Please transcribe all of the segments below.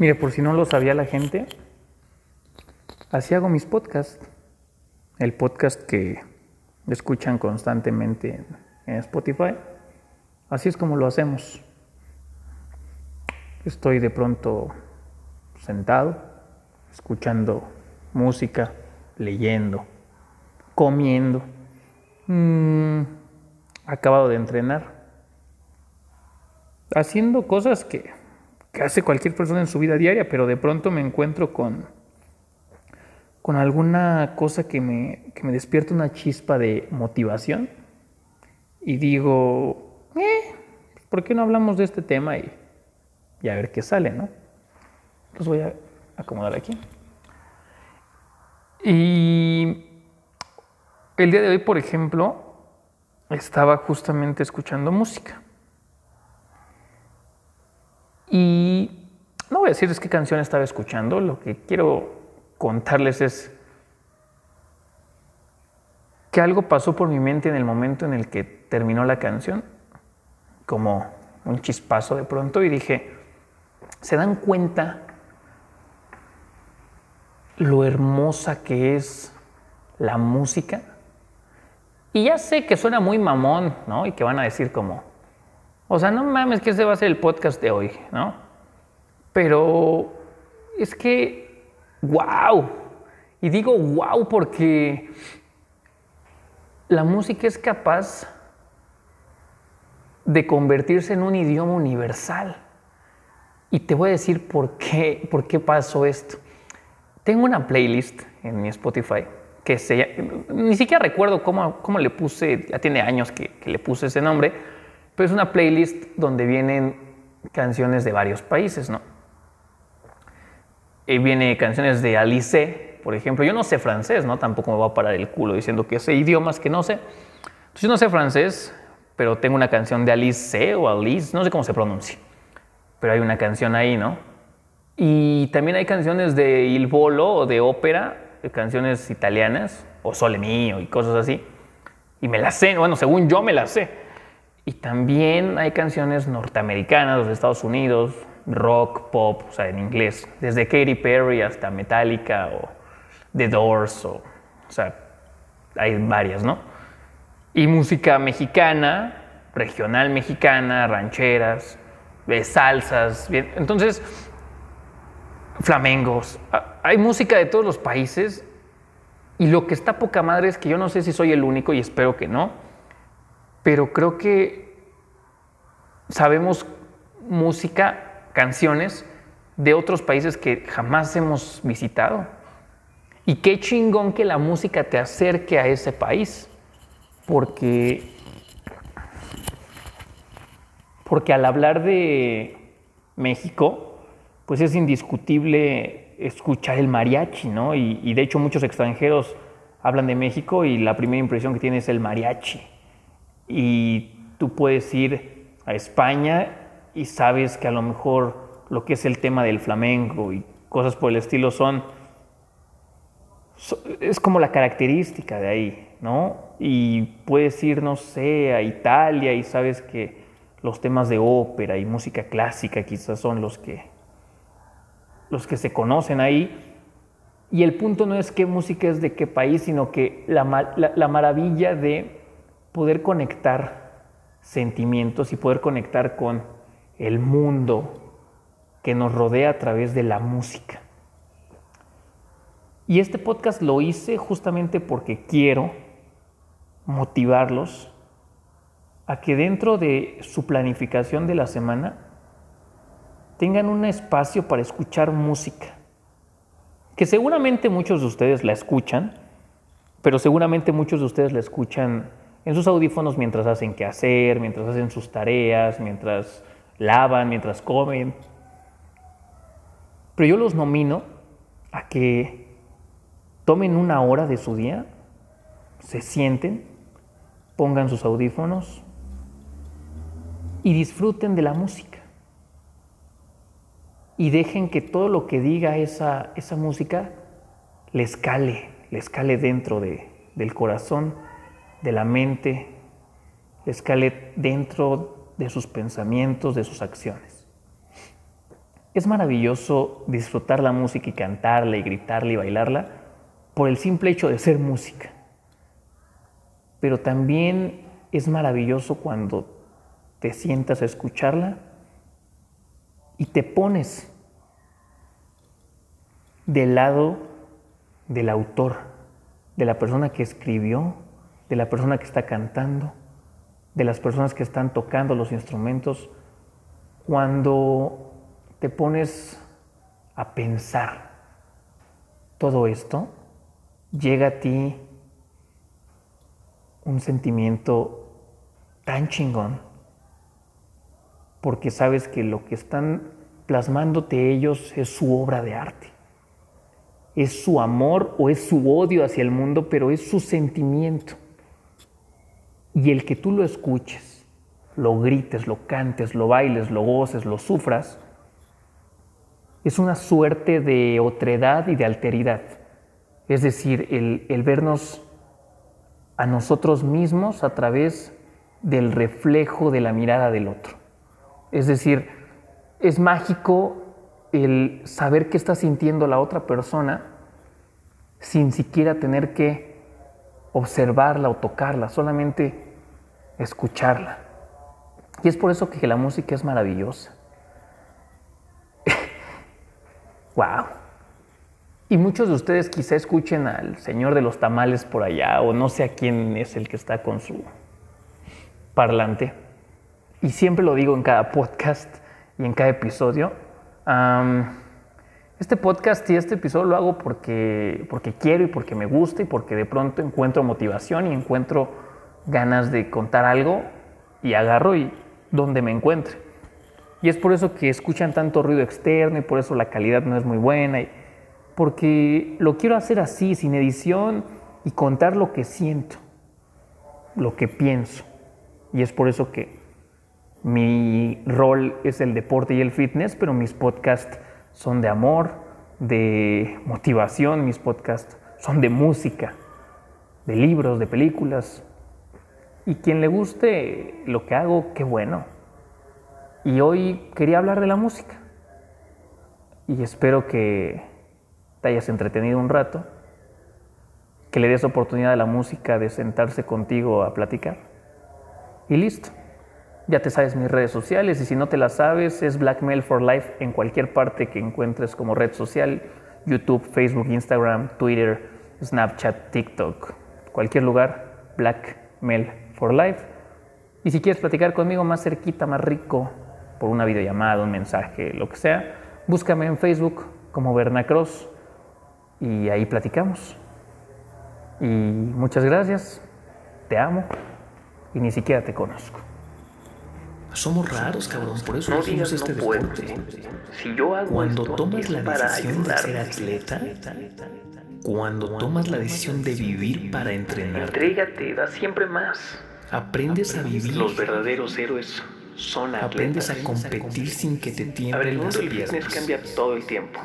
Mire, por si no lo sabía la gente, así hago mis podcasts. El podcast que escuchan constantemente en Spotify. Así es como lo hacemos. Estoy de pronto sentado, escuchando música, leyendo, comiendo, mm, acabado de entrenar, haciendo cosas que que hace cualquier persona en su vida diaria, pero de pronto me encuentro con, con alguna cosa que me, que me despierta una chispa de motivación y digo, eh, ¿por qué no hablamos de este tema y, y a ver qué sale, no? Los voy a acomodar aquí. Y el día de hoy, por ejemplo, estaba justamente escuchando música. Y no voy a decirles qué canción estaba escuchando, lo que quiero contarles es que algo pasó por mi mente en el momento en el que terminó la canción, como un chispazo de pronto, y dije, ¿se dan cuenta lo hermosa que es la música? Y ya sé que suena muy mamón, ¿no? Y que van a decir como, o sea, no mames que ese va a ser el podcast de hoy, ¿no? Pero es que, wow. Y digo wow porque la música es capaz de convertirse en un idioma universal. Y te voy a decir por qué, por qué pasó esto. Tengo una playlist en mi Spotify que se, ni siquiera recuerdo cómo, cómo le puse, ya tiene años que, que le puse ese nombre, es una playlist donde vienen canciones de varios países, ¿no? Y viene canciones de Alice, por ejemplo. Yo no sé francés, ¿no? Tampoco me va a parar el culo diciendo que sé idiomas que no sé. Entonces, yo no sé francés, pero tengo una canción de Alice o Alice, no sé cómo se pronuncia. Pero hay una canción ahí, ¿no? Y también hay canciones de Il Volo o de ópera, canciones italianas, o Sole Mio y cosas así. Y me las sé, bueno, según yo me las sé. Y también hay canciones norteamericanas, de Estados Unidos, rock, pop, o sea, en inglés, desde Katy Perry hasta Metallica o The Doors, o, o sea, hay varias, ¿no? Y música mexicana, regional mexicana, rancheras, salsas, bien. entonces, flamencos, hay música de todos los países y lo que está poca madre es que yo no sé si soy el único y espero que no, pero creo que sabemos música, canciones de otros países que jamás hemos visitado. Y qué chingón que la música te acerque a ese país, porque, porque al hablar de México, pues es indiscutible escuchar el mariachi, ¿no? Y, y de hecho muchos extranjeros hablan de México y la primera impresión que tienen es el mariachi y tú puedes ir a España y sabes que a lo mejor lo que es el tema del flamenco y cosas por el estilo son, es como la característica de ahí, ¿no? Y puedes ir, no sé, a Italia y sabes que los temas de ópera y música clásica quizás son los que, los que se conocen ahí. Y el punto no es qué música es de qué país, sino que la, la maravilla de poder conectar sentimientos y poder conectar con el mundo que nos rodea a través de la música. Y este podcast lo hice justamente porque quiero motivarlos a que dentro de su planificación de la semana tengan un espacio para escuchar música, que seguramente muchos de ustedes la escuchan, pero seguramente muchos de ustedes la escuchan en sus audífonos mientras hacen qué hacer, mientras hacen sus tareas, mientras lavan, mientras comen. Pero yo los nomino a que tomen una hora de su día, se sienten, pongan sus audífonos y disfruten de la música. Y dejen que todo lo que diga esa, esa música les cale, les cale dentro de, del corazón de la mente, escale dentro de sus pensamientos, de sus acciones. es maravilloso disfrutar la música y cantarla y gritarla y bailarla por el simple hecho de ser música. Pero también es maravilloso cuando te sientas a escucharla y te pones del lado del autor, de la persona que escribió, de la persona que está cantando, de las personas que están tocando los instrumentos, cuando te pones a pensar todo esto, llega a ti un sentimiento tan chingón, porque sabes que lo que están plasmándote ellos es su obra de arte. Es su amor o es su odio hacia el mundo, pero es su sentimiento. Y el que tú lo escuches, lo grites, lo cantes, lo bailes, lo goces, lo sufras, es una suerte de otredad y de alteridad. Es decir, el, vernos a nosotros mismos a través del reflejo de la mirada del otro. Es decir, es mágico el saber qué está sintiendo la otra persona sin siquiera tener que observarla o tocarla, solamente escucharla. Y es por eso que la música es maravillosa. Wow. Y muchos de ustedes quizá escuchen al señor de los tamales por allá o no sé a quién es el que está con su parlante. Y siempre lo digo en cada podcast y en cada episodio. Este podcast y este episodio lo hago porque, porque quiero y porque me gusta y porque de pronto encuentro motivación y encuentro ganas de contar algo y agarro y donde me encuentre. Y es por eso que escuchan tanto ruido externo y por eso la calidad no es muy buena. Porque lo quiero hacer así, sin edición y contar lo que siento, lo que pienso. Y es por eso que mi rol es el deporte y el fitness, pero mis podcasts son de amor, de motivación, mis podcasts son de música, de libros, de películas. Y quien le guste lo que hago, qué bueno. Y hoy quería hablar de la música. Y espero que te hayas entretenido un rato, que le des oportunidad a la música de sentarse contigo a platicar. Y listo. Ya te sabes mis redes sociales y si no te las sabes es Blackmail for Life en cualquier parte que encuentres como red social, YouTube, Facebook, Instagram, Twitter, Snapchat, TikTok, cualquier lugar, Blackmail for Life. Y si quieres platicar conmigo más cerquita, más rico, por una videollamada, un mensaje, lo que sea, búscame en Facebook como Bernacross y ahí platicamos. Y muchas gracias, te amo y ni siquiera te conozco. Somos raros, cabrón, por eso no hicimos este deporte. Si yo hago cuando tomas la decisión de ser atleta, cuando tomas la decisión de vivir para entrenar, entrégate, da siempre más. Aprendes a vivir. Los verdaderos héroes son Aprendes a competir sin que te tiemblen las piernas. cambia todo el tiempo.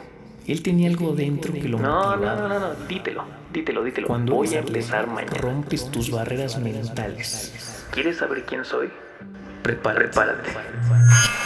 Él tenía algo dentro que lo no, No, no, no, no, dítelo, dítelo, dítelo. Cuando Voy a empezar mañana. rompes tus barreras mentales. ¿Quieres saber quién soy? Prepárate. Prepárate.